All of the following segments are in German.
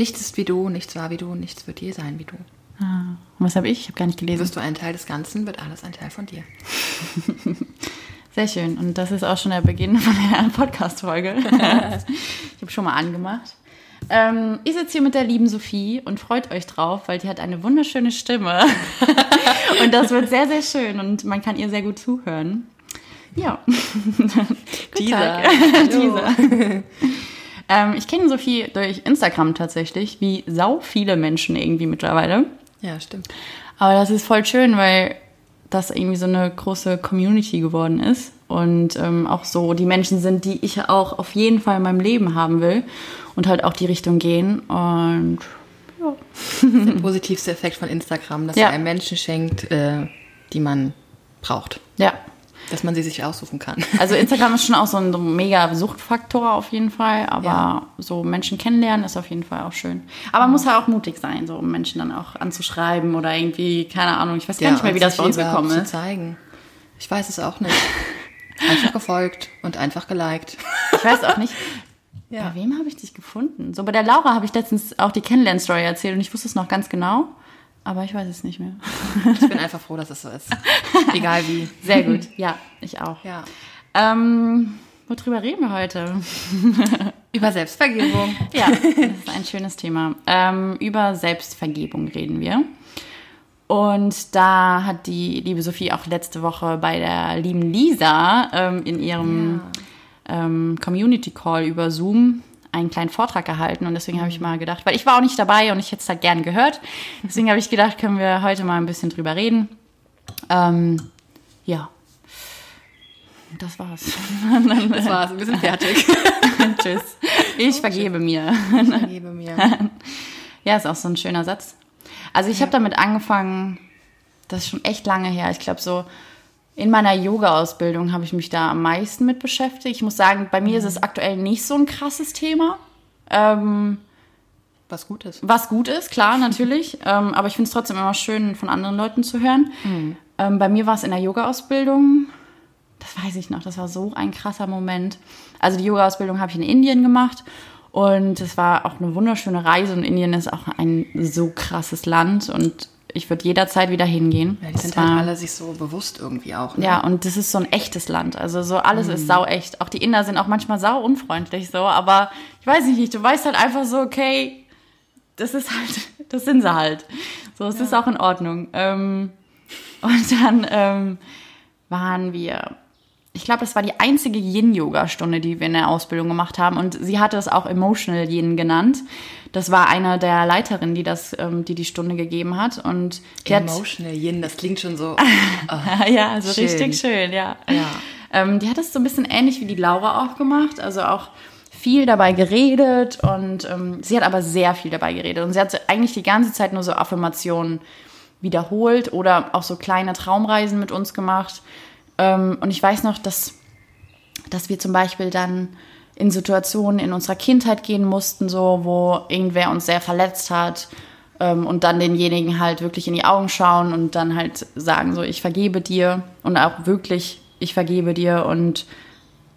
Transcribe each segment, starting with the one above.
Nichts ist wie du, nichts war wie du, nichts wird je sein wie du. Ah, und was habe ich? Ich habe gar nicht gelesen. Wirst du ein Teil des Ganzen, wird alles ein Teil von dir. Sehr schön. Und das ist auch schon der Beginn von der Podcast-Folge. ich habe schon mal angemacht. Ähm, ich sitze hier mit der lieben Sophie und freut euch drauf, weil die hat eine wunderschöne Stimme. und das wird sehr, sehr schön und man kann ihr sehr gut zuhören. Ja. Dieser. Dieser. Ähm, ich kenne Sophie durch Instagram tatsächlich, wie sau viele Menschen irgendwie mittlerweile. Ja, stimmt. Aber das ist voll schön, weil das irgendwie so eine große Community geworden ist und ähm, auch so die Menschen sind, die ich auch auf jeden Fall in meinem Leben haben will und halt auch die Richtung gehen und ja. Der positivste Effekt von Instagram, dass Ja. er einem Menschen schenkt, äh, die man braucht. Ja. Dass man sie sich aussuchen kann. Also Instagram ist schon auch so ein mega Suchtfaktor auf jeden Fall, aber Ja. so Menschen kennenlernen ist auf jeden Fall auch schön. Aber man muss ja auch mutig sein, so um Menschen dann auch anzuschreiben oder irgendwie, keine Ahnung, ich weiß gar nicht mehr, wie das bei uns gekommen zu ist. zeigen. Ich weiß es auch nicht. Einfach gefolgt und einfach geliked. Ich weiß auch nicht. Ja. Bei wem habe ich dich gefunden? So bei der Laura habe ich letztens auch die Kennenlern-Story erzählt und ich wusste es noch ganz genau, aber ich weiß es nicht mehr. Ich bin einfach froh, dass es so ist. Egal wie. Sehr gut, ja, ich auch. Ja. Ähm, worüber reden wir heute? Über Selbstvergebung. Ja, das ist ein schönes Thema. Ähm, über Selbstvergebung reden wir. Und da hat die liebe Sophie auch letzte Woche bei der lieben Lisa ähm, in ihrem ähm, Community Call über Zoom einen kleinen Vortrag gehalten und deswegen habe ich mal gedacht, weil ich war auch nicht dabei und ich hätte es halt gern gehört, deswegen habe ich gedacht, können wir heute mal ein bisschen drüber reden. Ähm, ja, das war's. Das war's. Wir sind fertig. Tschüss. Ich vergebe mir. Vergebe mir. Ja, ist auch so ein schöner Satz. Also ich habe damit angefangen, das ist schon echt lange her. Ich glaube so in meiner Yoga-Ausbildung habe ich mich da am meisten mit beschäftigt. Ich muss sagen, bei mir ist es aktuell nicht so ein krasses Thema. Ähm, Was gut ist. was gut ist, klar, natürlich. ähm, aber ich finde es trotzdem immer schön, von anderen Leuten zu hören. Ähm, bei mir war es in der Yoga-Ausbildung. Das weiß ich noch, das war so ein krasser Moment. Also die Yoga-Ausbildung habe ich in Indien gemacht und es war auch eine wunderschöne Reise und Indien ist auch ein so krasses Land und ich würde jederzeit wieder hingehen. Ja, die sind war- halt alle sich so bewusst irgendwie auch. Ne? ja, und das ist so ein echtes Land. Also so alles ist sau echt. Auch die Inder sind auch manchmal sau unfreundlich so, aber ich weiß nicht, du weißt halt einfach so, okay, das ist halt, das sind sie halt. So, es ist auch in Ordnung. Ähm, und dann ähm, waren wir, ich glaube, das war die einzige Yin-Yoga-Stunde, die wir in der Ausbildung gemacht haben. Und sie hatte es auch Emotional Yin genannt. Das war eine der Leiterinnen, die das, ähm, die die Stunde gegeben hat. Und die hat, Emotional Yin, das klingt schon so. ja, also Schön. richtig schön, ja. Ja. Ähm, die hat es so ein bisschen ähnlich wie die Laura auch gemacht, also auch viel dabei geredet und ähm, sie hat aber sehr viel dabei geredet und sie hat so eigentlich die ganze Zeit nur so Affirmationen wiederholt oder auch so kleine Traumreisen mit uns gemacht. Ähm, und ich weiß noch, dass, dass wir zum Beispiel dann in Situationen in unserer Kindheit gehen mussten, so wo irgendwer uns sehr verletzt hat ähm, und dann denjenigen halt wirklich in die Augen schauen und dann halt sagen so ich vergebe dir und auch wirklich ich vergebe dir und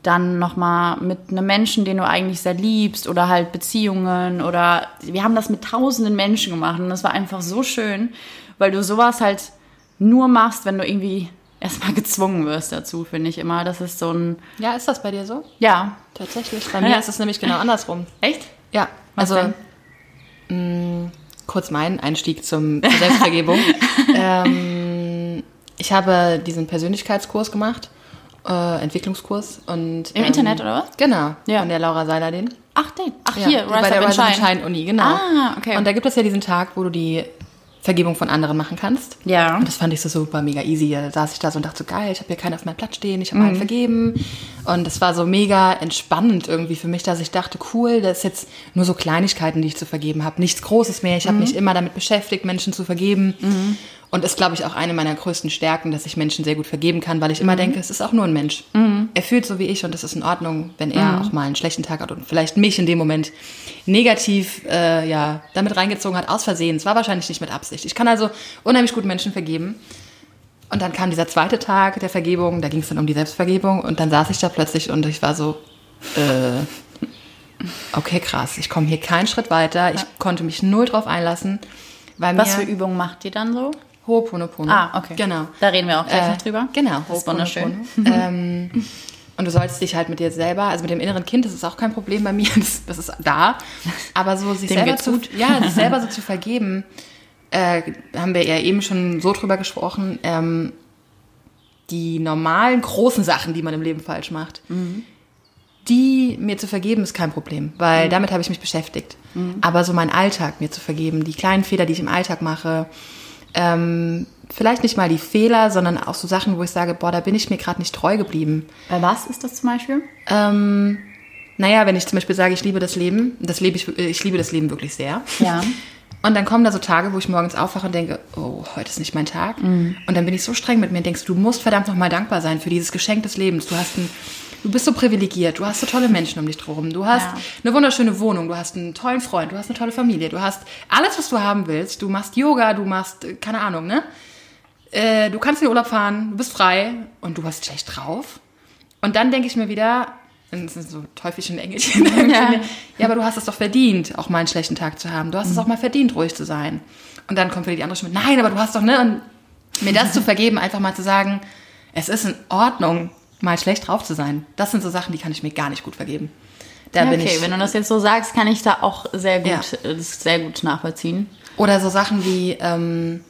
dann nochmal mit einem Menschen, den du eigentlich sehr liebst oder halt Beziehungen oder wir haben das mit tausenden Menschen gemacht und das war einfach so schön, weil du sowas halt nur machst, wenn du irgendwie erstmal gezwungen wirst dazu, finde ich immer. Das ist so ein, ja, ist das bei dir so? ja, Tatsächlich. Bei mir Ja. ist es nämlich genau andersrum. echt? Ja, Was also mh, kurz mein Einstieg zum, zur Selbstvergebung. ähm, ich habe diesen Persönlichkeitskurs gemacht, äh, Entwicklungskurs und Im Internet, oder was? Genau, Ja. von der Laura Seiler-Den. Ach, den. Ach, Ja, hier, bei Rise der Up and Rise. Shine Uni, genau. Ah, okay. Und da gibt es ja diesen Tag, wo du die Vergebung von anderen machen kannst. Ja. Und das fand ich so super mega easy. Da saß ich da so und dachte so, geil, ich habe hier keinen auf meinem Platz stehen, ich habe Mhm. allen vergeben. Und es war so mega entspannend irgendwie für mich, dass ich dachte, cool, das ist jetzt nur so Kleinigkeiten, die ich zu vergeben habe. Nichts Großes mehr. Ich Mhm. habe mich immer damit beschäftigt, Menschen zu vergeben. Und ist, glaube ich, auch eine meiner größten Stärken, dass ich Menschen sehr gut vergeben kann, weil ich Mhm. immer denke, es ist auch nur ein Mensch. Er fühlt so wie ich und es ist in Ordnung, wenn er Mhm. auch mal einen schlechten Tag hat und vielleicht mich in dem Moment negativ äh, ja, damit reingezogen hat, aus Versehen. Es war wahrscheinlich nicht mit Absicht. Ich kann also unheimlich gut Menschen vergeben. Und dann kam dieser zweite Tag der Vergebung, da ging es dann um die Selbstvergebung und dann saß ich da plötzlich und ich war so, äh, okay, krass, ich komme hier keinen Schritt weiter. Ich konnte mich null drauf einlassen. Was für Übungen macht ihr dann so? Ho'oponopono. Ah, okay. Genau. Da reden wir auch gleich Äh, noch drüber. Genau, Das ist wunderschön. Ähm, und du sollst dich halt mit dir selber, also mit dem inneren Kind, das ist auch kein Problem bei mir, das, das ist da. Aber so sich selber zu, ja, sich selber so zu vergeben, äh, haben wir ja eben schon so drüber gesprochen. Ähm, die normalen großen Sachen, die man im Leben falsch macht, die mir zu vergeben, ist kein Problem, weil damit habe ich mich beschäftigt. Aber so mein Alltag mir zu vergeben, die kleinen Fehler, die ich im Alltag mache, ähm, vielleicht nicht mal die Fehler, sondern auch so Sachen, wo ich sage, boah, da bin ich mir gerade nicht treu geblieben. Bei was ist das zum Beispiel? Ähm, naja, wenn ich zum Beispiel sage, ich liebe das Leben, das lebe ich, ich liebe das Leben wirklich sehr. Ja. Und dann kommen da so Tage, wo ich morgens aufwache und denke, oh, heute ist nicht mein Tag. Und dann bin ich so streng mit mir und denkst, du musst verdammt nochmal dankbar sein für dieses Geschenk des Lebens. Du hast ein, du bist so privilegiert, du hast so tolle Menschen um dich drum, du hast Ja. eine wunderschöne Wohnung, du hast einen tollen Freund, du hast eine tolle Familie, du hast alles, was du haben willst. Du machst Yoga, du machst, äh, keine Ahnung, ne? Äh, du kannst in den Urlaub fahren, du bist frei und du hast schlecht drauf. Und dann denke ich mir wieder, das sind so Teufelchen Engelchen. Ja. ja. aber du hast es doch verdient, auch mal einen schlechten Tag zu haben. Du hast es auch mal verdient, ruhig zu sein. Und dann kommt wieder die andere Stimme, nein, aber du hast doch, ne? Und mir das zu vergeben, einfach mal zu sagen, es ist in Ordnung, mal schlecht drauf zu sein. Das sind so Sachen, die kann ich mir gar nicht gut vergeben. Da Ja, bin okay, ich. wenn du das jetzt so sagst, kann ich da auch sehr gut, Ja. äh, sehr gut nachvollziehen. Oder so Sachen wie, ähm,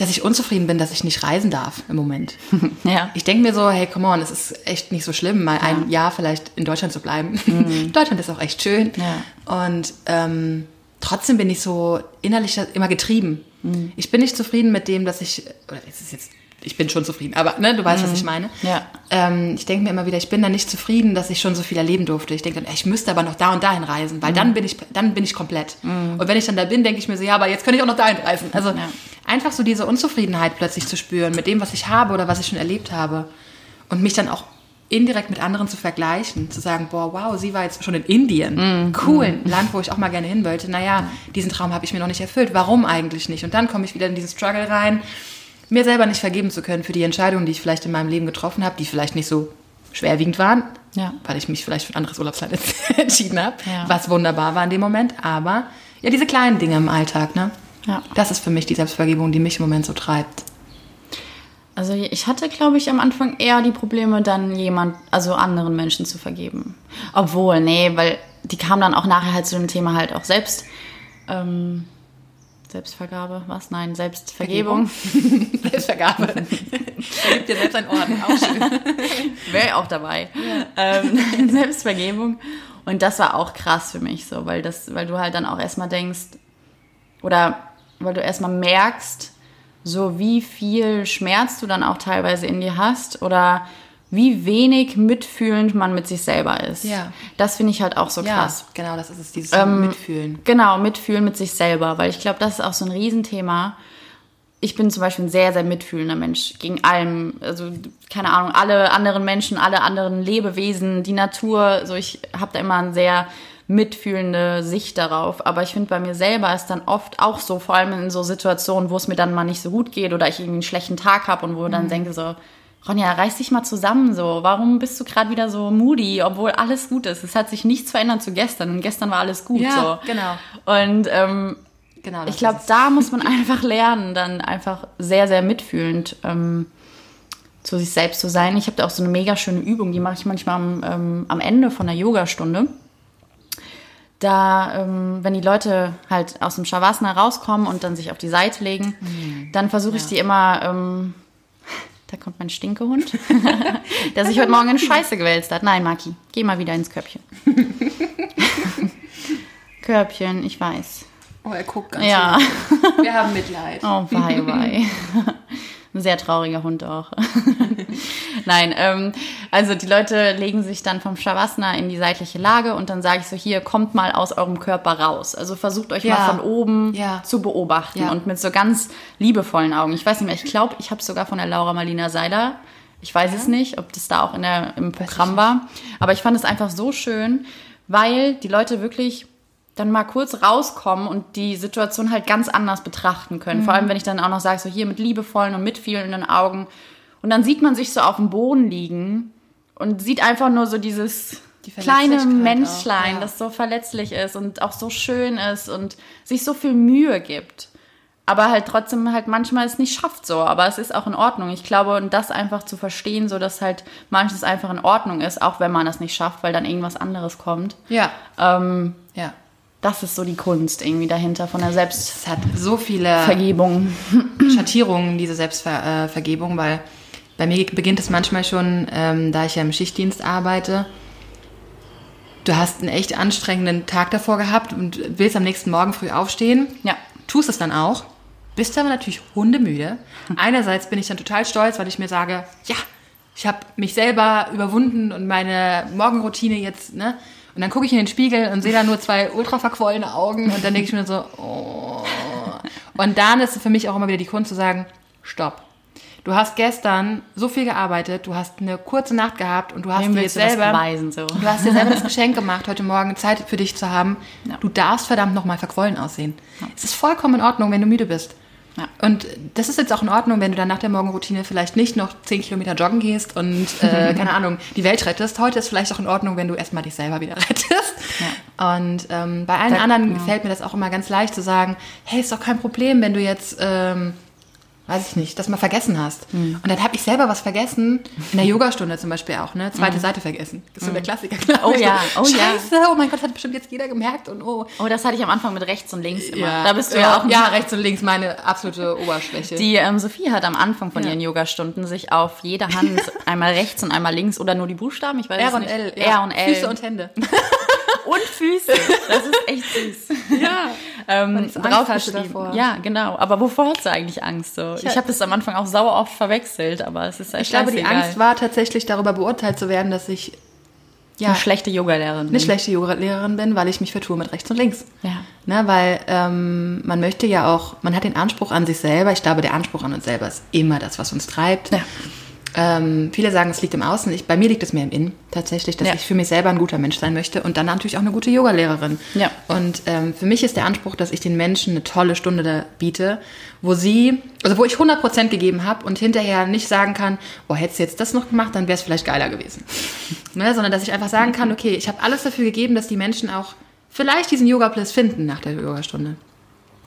dass ich unzufrieden bin, dass ich nicht reisen darf im Moment. Ja. Ich denke mir so, hey, come on, es ist echt nicht so schlimm, mal ein Jahr vielleicht in Deutschland zu bleiben. Deutschland ist auch echt schön. Mhm. Ja. Und ähm, trotzdem bin ich so innerlich immer getrieben. Mhm. Ich bin nicht zufrieden mit dem, dass ich, oder es ist jetzt, ich bin schon zufrieden, aber ne, du weißt, was ich meine. Mhm. Ja. Ähm, ich denke mir immer wieder, ich bin da nicht zufrieden, dass ich schon so viel erleben durfte. Ich denke dann, ich müsste aber noch da und dahin reisen, Mhm. weil dann bin ich, dann bin ich komplett. Und wenn ich dann da bin, denke ich mir so, ja, aber jetzt könnte ich auch noch dahin reisen. Also Ja. einfach so diese Unzufriedenheit plötzlich zu spüren mit dem, was ich habe oder was ich schon erlebt habe. Und mich dann auch indirekt mit anderen zu vergleichen, zu sagen, boah, wow, sie war jetzt schon in Indien. Cool, ein Land, wo ich auch mal gerne hin wollte. Naja, diesen Traum habe ich mir noch nicht erfüllt. Warum eigentlich nicht? Und dann komme ich wieder in diesen Struggle rein, mir selber nicht vergeben zu können für die Entscheidungen, die ich vielleicht in meinem Leben getroffen habe, die vielleicht nicht so schwerwiegend waren, Ja. weil ich mich vielleicht für ein anderes Urlaubsland entschieden habe, Ja. was wunderbar war in dem Moment. Aber ja, diese kleinen Dinge im Alltag, ne? Ja. Das ist für mich die Selbstvergebung, die mich im Moment so treibt. Also ich hatte, glaube ich, am Anfang eher die Probleme, dann jemand, also anderen Menschen zu vergeben. Obwohl, nee, weil die kam dann auch nachher halt zu dem Thema halt auch selbst. Ähm, Selbstvergabe, was? Nein, Selbstvergebung. Selbstvergabe. Vergib dir selbst einen Orden, auch schön. Wäre auch dabei. Ähm, Selbstvergebung. Und das war auch krass für mich so, weil das, weil du halt dann auch erstmal denkst, oder weil du erstmal merkst, so wie viel Schmerz du dann auch teilweise in dir hast oder wie wenig mitfühlend man mit sich selber ist. Ja. Das finde ich halt auch so Ja, krass. genau, das ist es, dieses Ähm, Mitfühlen. Genau, mitfühlen mit sich selber, weil ich glaube, das ist auch so ein Riesenthema. Ich bin zum Beispiel ein sehr, sehr mitfühlender Mensch gegen allem, also keine Ahnung, alle anderen Menschen, alle anderen Lebewesen, die Natur, so ich habe da immer eine sehr mitfühlende Sicht darauf. Aber ich finde bei mir selber ist dann oft auch so, vor allem in so Situationen, wo es mir dann mal nicht so gut geht oder ich irgendwie einen schlechten Tag habe und wo ich dann denke so, Ronja, reiß dich mal zusammen so. Warum bist du gerade wieder so moody, obwohl alles gut ist? Es hat sich nichts verändert zu gestern und gestern war alles gut Ja, so. genau. Und ähm, genau ich glaube, da muss man einfach lernen, dann einfach sehr, sehr mitfühlend ähm, zu sich selbst zu sein. Ich habe da auch so eine mega schöne Übung, die mache ich manchmal am, ähm, am Ende von der Yogastunde. Da, ähm, wenn die Leute halt aus dem Shavasana rauskommen und dann sich auf die Seite legen, dann versuche ich die immer, ähm, da kommt mein Stinkehund, der sich heute Morgen in Scheiße gewälzt hat. Nein, Maki, geh mal wieder ins Körbchen. Körbchen, ich weiß. Oh, er guckt ganz Ja. schön. Wir haben Mitleid. Oh, bye, bye. Ein sehr trauriger Hund auch. Nein, ähm, also die Leute legen sich dann vom Shavasana in die seitliche Lage und dann sage ich so, hier, kommt mal aus eurem Körper raus. Also versucht euch Ja. mal von oben Ja. zu beobachten Ja. und mit so ganz liebevollen Augen. Ich weiß nicht mehr, ich glaube, ich habe sogar von der Laura Marlina Seiler, ich weiß es nicht, ob das da auch in der, im Programm war, aber ich fand es einfach so schön, weil die Leute wirklich dann mal kurz rauskommen und die Situation halt ganz anders betrachten können. Vor allem, wenn ich dann auch noch sage, so hier mit liebevollen und mitfühlenden Augen. Und dann sieht man sich so auf dem Boden liegen und sieht einfach nur so dieses Die kleine Menschlein, auch, ja. das so verletzlich ist und auch so schön ist und sich so viel Mühe gibt. Aber halt trotzdem halt manchmal es nicht schafft so. Aber es ist auch in Ordnung. Ich glaube, und das einfach zu verstehen, so dass halt manches einfach in Ordnung ist, auch wenn man es nicht schafft, weil dann irgendwas anderes kommt. Ja, Ähm, ja. Das ist so die Kunst irgendwie dahinter von der Es hat so viele Selbstvergebung. Schattierungen, diese Selbstvergebung, weil bei mir beginnt es manchmal schon, ähm, da ich ja im Schichtdienst arbeite. Du hast einen echt anstrengenden Tag davor gehabt und willst am nächsten Morgen früh aufstehen. Ja. Tust es dann auch. Bist aber natürlich hundemüde. Einerseits bin ich dann total stolz, weil ich mir sage, ja, ich habe mich selber überwunden und meine Morgenroutine jetzt, ne? Und dann gucke ich in den Spiegel und sehe da nur zwei ultra verquollene Augen und dann denke ich mir so, oh. Und dann ist es für mich auch immer wieder die Kunst zu sagen, stopp. Du hast gestern so viel gearbeitet, du hast eine kurze Nacht gehabt und du hast Wem dir willst du das selber beweisen, so? Du hast dir selber das Geschenk gemacht, heute Morgen Zeit für dich zu haben. Ja. Du darfst verdammt nochmal verquollen aussehen. Es ist vollkommen in Ordnung, wenn du müde bist. Ja. Und das ist jetzt auch in Ordnung, wenn du dann nach der Morgenroutine vielleicht nicht noch 10 Kilometer joggen gehst und, äh, keine Ahnung, die Welt rettest. Heute ist vielleicht auch in Ordnung, wenn du erstmal dich selber wieder rettest. Und ähm, bei allen Da- anderen ja. fällt mir das auch immer ganz leicht zu sagen, hey, ist doch kein Problem, wenn du jetzt... Ähm, weiß ich nicht, das mal vergessen hast. Hm. Und dann habe ich selber was vergessen, in der Yogastunde zum Beispiel auch, ne? Zweite Seite vergessen. Das ist so der Klassiker. Hm. Oh ja, oh ja. Scheiße, oh mein Gott, hat bestimmt jetzt jeder gemerkt und oh. Oh, das hatte ich am Anfang mit rechts und links immer. Da bist du ja, ja auch Ja, rechts und links, meine absolute Oberschwäche. Die ähm, Sophie hat am Anfang von Ja. ihren Yogastunden sich auf jeder Hand einmal rechts und einmal links oder nur die Buchstaben, ich weiß R und nicht. L. R und L. Füße und Hände. und Füße. Das ist echt süß. ja. Ähm, draufgeschrieben. Ja, genau. Aber wovor hast du eigentlich Angst? So? Ich, hab- habe das am Anfang auch sauer oft verwechselt, aber es ist Ich glaube, die Angst war tatsächlich darüber beurteilt zu werden, dass ich ja, eine schlechte Yogalehrerin. eine schlechte Yoga-Lehrerin bin, weil ich mich vertue mit rechts und links. Ja. Ne, weil ähm, man möchte ja auch, man hat den Anspruch an sich selber. Ich glaube, der Anspruch an uns selber ist immer das, was uns treibt. Ja. Ähm, viele sagen, es liegt im Außen. Ich, bei mir liegt es mehr im Innen tatsächlich, dass Ja. ich für mich selber ein guter Mensch sein möchte und dann natürlich auch eine gute Yogalehrerin. Ja. Und ähm, für mich ist der Anspruch, dass ich den Menschen eine tolle Stunde da biete, wo sie, also wo ich 100% gegeben habe und hinterher nicht sagen kann, boah, hättest du jetzt das noch gemacht, dann wäre es vielleicht geiler gewesen. ne, sondern dass ich einfach sagen kann, okay, ich habe alles dafür gegeben, dass die Menschen auch vielleicht diesen Yoga-Bliss finden nach der Yogastunde.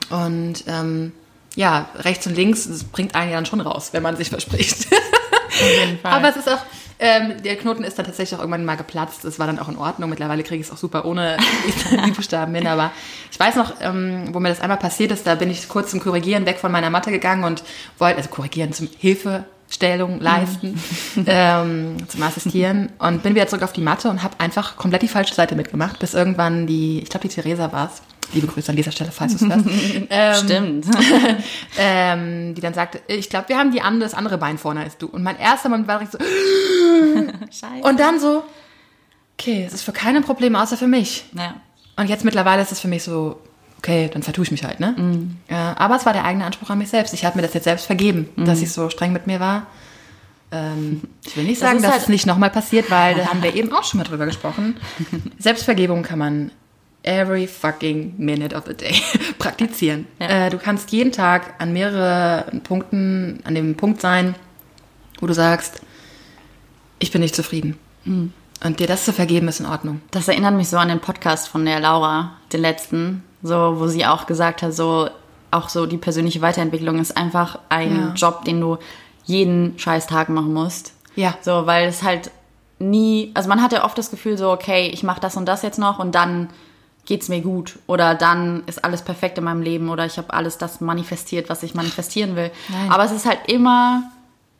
Und ähm, ja, rechts und links, das bringt einen ja dann schon raus, wenn man sich verspricht. Aber es ist auch, ähm, der Knoten ist dann tatsächlich auch irgendwann mal geplatzt. Es war dann auch in Ordnung. Mittlerweile kriege ich es auch super ohne die Buchstaben hin. Aber ich weiß noch, ähm, wo mir das einmal passiert ist, da bin ich kurz zum Korrigieren weg von meiner Matte gegangen und wollte, also korrigieren zum Hilfestellung leisten, ähm, zum Assistieren und bin wieder zurück auf die Matte und habe einfach komplett die falsche Seite mitgemacht, bis irgendwann die, ich glaube die Theresa war es, liebe Grüße an dieser Stelle, falls du es hörst, ähm, Stimmt. ähm, die dann sagte, ich glaube, wir haben die andere, das andere Bein vorne als du. Und mein erster Moment war direkt so, Scheiße. und dann so, okay, es ist für keine Probleme außer für mich. ja. Und jetzt mittlerweile ist es für mich so, okay, dann vertue ich mich halt, ne? Mhm. Ja, aber es war der eigene Anspruch an mich selbst. Ich habe mir das jetzt selbst vergeben, Mhm. dass ich so streng mit mir war. Ähm, ich will nicht sagen, ist dass halt- es nicht nochmal passiert, weil da haben wir eben auch schon mal drüber gesprochen. Selbstvergebung kann man every fucking minute of the day praktizieren. Ja. Äh, du kannst jeden Tag an mehrere Punkten, an dem Punkt sein, wo du sagst, ich bin nicht zufrieden. Mhm. Und dir das zu vergeben, ist in Ordnung. Das erinnert mich so an den Podcast von der Laura, den letzten, so wo sie auch gesagt hat, so auch so die persönliche Weiterentwicklung ist einfach ein Ja. Job, den du jeden scheiß Tag machen musst. Ja. So, weil es halt nie, also man hat ja oft das Gefühl so, okay, ich mache das und das jetzt noch und dann geht's mir gut oder dann ist alles perfekt in meinem Leben oder ich habe alles das manifestiert, was ich manifestieren will. Nein. Aber es ist halt immer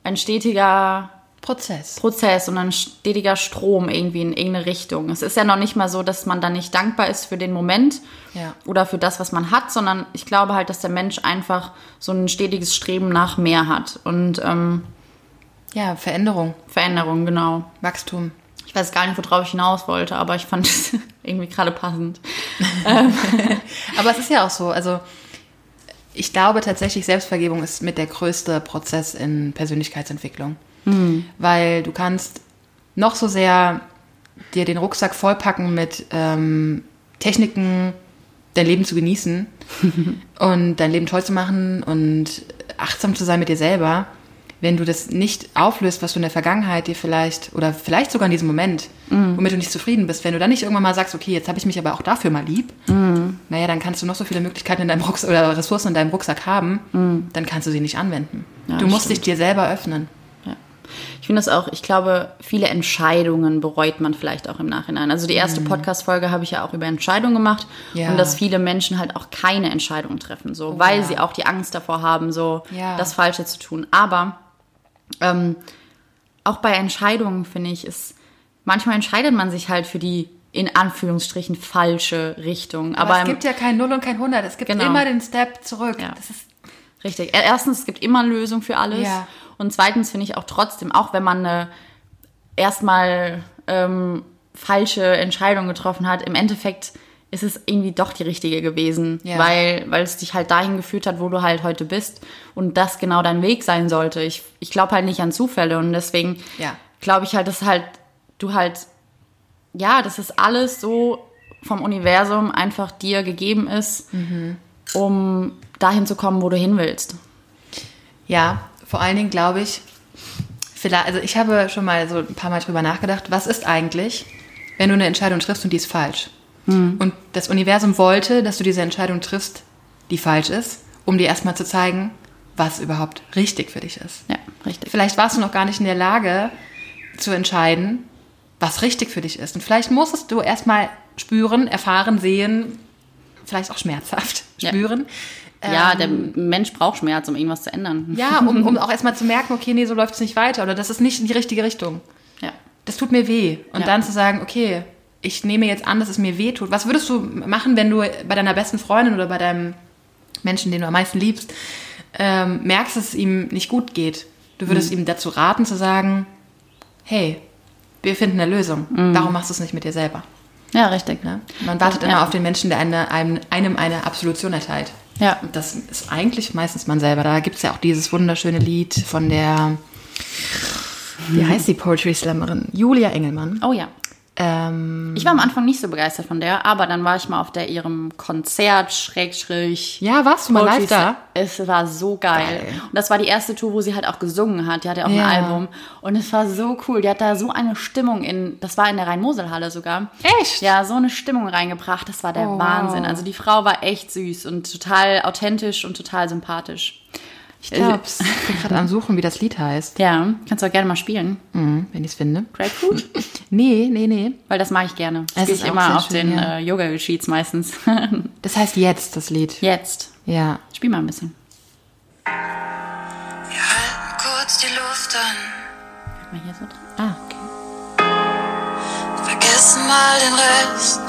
ein stetiger Prozess. Prozess und ein stetiger Strom irgendwie in irgendeine Richtung. Es ist ja noch nicht mal so, dass man dann nicht dankbar ist für den Moment Ja. oder für das, was man hat, sondern ich glaube halt, dass der Mensch einfach so ein stetiges Streben nach mehr hat und ähm, Ja, Veränderung, Veränderung, genau. Wachstum. Ich weiß gar nicht, worauf ich hinaus wollte, aber ich fand es irgendwie gerade passend. Aber es ist ja auch so, also ich glaube tatsächlich, Selbstvergebung ist mit der größte Prozess in Persönlichkeitsentwicklung. Weil du kannst noch so sehr dir den Rucksack vollpacken mit ähm, Techniken, dein Leben zu genießen und dein Leben toll zu machen und achtsam zu sein mit dir selber. wenn du das nicht auflöst, was du in der Vergangenheit dir vielleicht, oder vielleicht sogar in diesem Moment, womit du nicht zufrieden bist, wenn du dann nicht irgendwann mal sagst, okay, jetzt habe ich mich aber auch dafür mal lieb, naja, dann kannst du noch so viele Möglichkeiten in deinem Rucksack oder Ressourcen in deinem Rucksack haben, dann kannst du sie nicht anwenden. Ja, du musst dich dir selber öffnen. Ich finde das auch, ich glaube, viele Entscheidungen bereut man vielleicht auch im Nachhinein. Also die erste Podcast-Folge habe ich ja auch über Entscheidungen gemacht Mhm. Ja. und dass viele Menschen halt auch keine Entscheidung treffen, so, weil ja. sie auch die Angst davor haben, so Ja. das Falsche zu tun. Aber ähm, auch bei Entscheidungen, finde ich, ist, manchmal entscheidet man sich halt für die in Anführungsstrichen falsche Richtung. Aber, Aber, es gibt ja kein Null und kein Hundert. Es gibt Genau. immer den Step zurück. Ja. Das ist, Richtig. Erstens, es gibt immer eine Lösung für alles. Ja. Und zweitens finde ich auch trotzdem, auch wenn man eine erstmal ähm, falsche Entscheidung getroffen hat, im Endeffekt ist es irgendwie doch die richtige gewesen, Ja. weil, weil es dich halt dahin geführt hat, wo du halt heute bist und das genau dein Weg sein sollte. Ich, ich glaube halt nicht an Zufälle und deswegen Ja. glaube ich halt, dass halt du halt, ja, dass es alles so vom Universum einfach dir gegeben ist, um dahin zu kommen, wo du hin willst. ja, vor allen Dingen glaube ich, vielleicht, also ich habe schon mal so ein paar Mal drüber nachgedacht, was ist eigentlich, wenn du eine Entscheidung triffst und die ist falsch? Und das Universum wollte, dass du diese Entscheidung triffst, die falsch ist, um dir erstmal zu zeigen, was überhaupt richtig für dich ist. Ja, richtig. Vielleicht warst du noch gar nicht in der Lage zu entscheiden, was richtig für dich ist. Und vielleicht musstest du erstmal spüren, erfahren, sehen, vielleicht auch schmerzhaft spüren. Ja, der Mensch braucht Schmerz, um irgendwas zu ändern. Ja, um, um auch erstmal zu merken, okay, nee, so läuft es nicht weiter oder das ist nicht in die richtige Richtung. Ja. Das tut mir weh. Und Ja. dann zu sagen, okay, ich nehme jetzt an, dass es mir weh tut. Was würdest du machen, wenn du bei deiner besten Freundin oder bei deinem Menschen, den du am meisten liebst, ähm, merkst, dass es ihm nicht gut geht? Du würdest ihm dazu raten, zu sagen, hey, wir finden eine Lösung. Warum machst du es nicht mit dir selber? Ja, richtig. Ne? Man wartet Ja. immer auf den Menschen, der eine, einem, einem eine Absolution erteilt. Ja. Und das ist eigentlich meistens man selber. Da gibt es ja auch dieses wunderschöne Lied von der, wie heißt die Poetry Slammerin? Julia Engelmann. Oh ja. Ähm, Ich war am Anfang nicht so begeistert von der, aber dann war ich mal auf der ihrem Konzert, Schrägstrich. ja, warst du mal live da? Es war so geil. Geil. Und das war die erste Tour, wo sie halt auch gesungen hat. Die hatte auch Ja. ein Album. Und es war so cool. Die hat da so eine Stimmung in, das war in der Rhein-Mosel-Halle sogar. Echt? Ja, so eine Stimmung reingebracht. Das war der Oh, Wahnsinn. Also die Frau war echt süß und total authentisch und total sympathisch. Ich glaub's. Ich bin gerade am Suchen, wie das Lied heißt, Ja, kannst du auch gerne mal spielen. mhm, wenn ich es finde. Grapefruit? Nee, nee, nee. Weil das mache ich gerne. Es Das ist ich immer auf schön, den ja. äh, Yoga-Retreats meistens. Das heißt jetzt, das Lied. Jetzt. Ja. Spiel mal ein bisschen. Wir halten kurz die Luft an, Bleib mal hier so dran. Ah, okay. vergessen mal den Rest.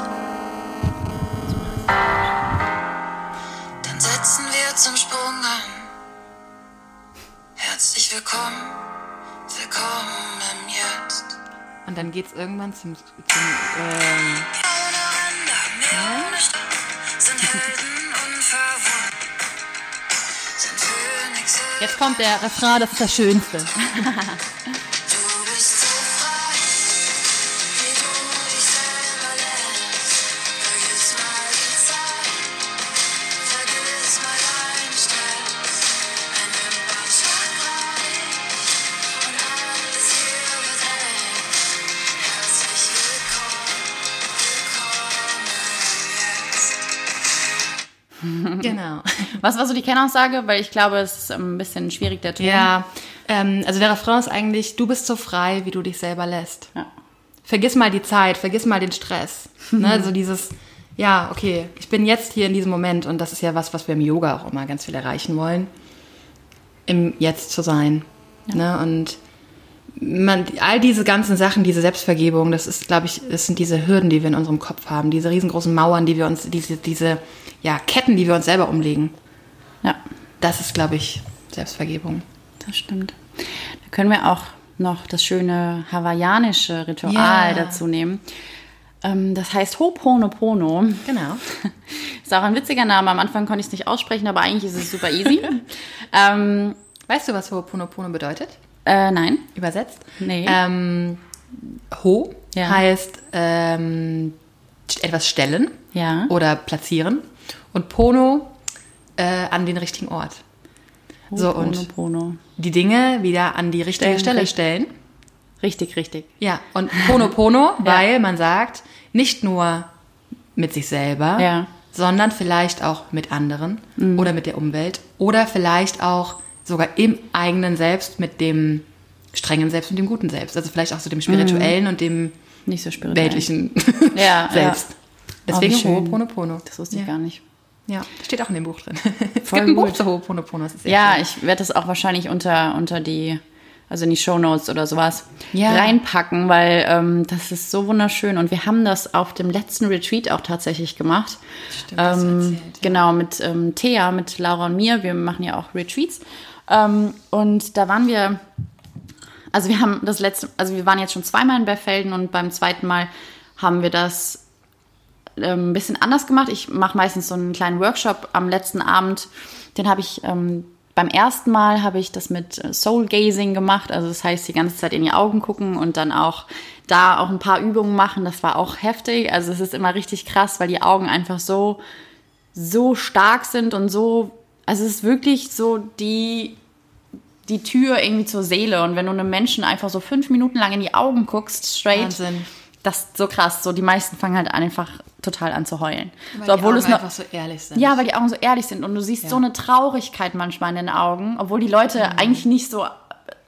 Herzlich willkommen, willkommen im Jetzt. Und dann geht's irgendwann zum, zum ähm, Phönixe, Jetzt kommt der Refrain, das ist das Schönste. Was war so die Kernaussage? Weil ich glaube, es ist ähm, ein bisschen schwierig, der Ton. Ja, ähm, also der Refrain ist eigentlich, du bist so frei, wie du dich selber lässt. Ja. Vergiss mal die Zeit, vergiss mal den Stress. ne? Also dieses, ja, okay, ich bin jetzt hier in diesem Moment und das ist ja was, was wir im Yoga auch immer ganz viel erreichen wollen, im Jetzt zu sein. Ne? Und man, all diese ganzen Sachen, diese Selbstvergebung, das ist, glaube ich, das sind diese Hürden, die wir in unserem Kopf haben, diese riesengroßen Mauern, die wir uns, diese, diese ja, Ketten, die wir uns selber umlegen. Ja, Das ist, glaube ich, Selbstvergebung. das stimmt. Da können wir auch noch das schöne hawaiianische Ritual Ja. dazu nehmen. Ähm, das heißt Ho'oponopono. Genau. Ist auch ein witziger Name. Am Anfang konnte ich es nicht aussprechen, aber eigentlich ist es super easy. ähm, Weißt du, was Ho'oponopono bedeutet? äh, nein. Übersetzt? Nee. Ähm, Ho Ja. heißt ähm, etwas stellen Ja. oder platzieren und Pono äh, an den richtigen Ort. So, und Ho'oponopono. die Dinge wieder an die richtige Stellen, Stelle richtig. stellen. Richtig, richtig. Ja, und Pono weil man sagt, nicht nur mit sich selber, Ja. sondern vielleicht auch mit anderen oder mit der Umwelt oder vielleicht auch sogar im eigenen Selbst mit dem strengen Selbst und dem guten Selbst. Also vielleicht auch so dem spirituellen und dem Nicht so spirituell. weltlichen Ja, Selbst. Ja. Deswegen Oh, schön. Ho'oponopono. Das wusste ich ja. gar nicht. Ja, steht auch in dem Buch drin. es Voll gibt ein Buch gut. zu Ho'oponopono. Ja, schön. ich werde das auch wahrscheinlich unter, unter die, also in die Shownotes oder sowas Ja. reinpacken, weil ähm, das ist so wunderschön. Und wir haben das auf dem letzten Retreat auch tatsächlich gemacht. Stimmt, ähm, erzählt, ja. Genau, mit ähm, Thea, mit Laura und mir. Wir machen ja auch Retreats. Ähm, und da waren wir, also wir haben das letzte, also wir waren jetzt schon zweimal in Berfelden und beim zweiten Mal haben wir das ein bisschen anders gemacht. Ich mache meistens so einen kleinen Workshop am letzten Abend. Den habe ich ähm, beim ersten Mal habe ich das mit Soul Gazing gemacht. Also das heißt, die ganze Zeit in die Augen gucken und dann auch da auch ein paar Übungen machen. Das war auch heftig. Also es ist immer richtig krass, weil die Augen einfach so so stark sind und so. Also es ist wirklich so die die Tür irgendwie zur Seele. Und wenn du einem Menschen einfach so fünf Minuten lang in die Augen guckst, straight, Wahnsinn. das ist so krass. So, die meisten fangen halt einfach total an zu heulen. Weil so, obwohl die es Augen noch, einfach so ehrlich sind. ja, weil die Augen so ehrlich sind und du siehst so eine Traurigkeit manchmal in den Augen, obwohl die Leute Mhm. eigentlich nicht so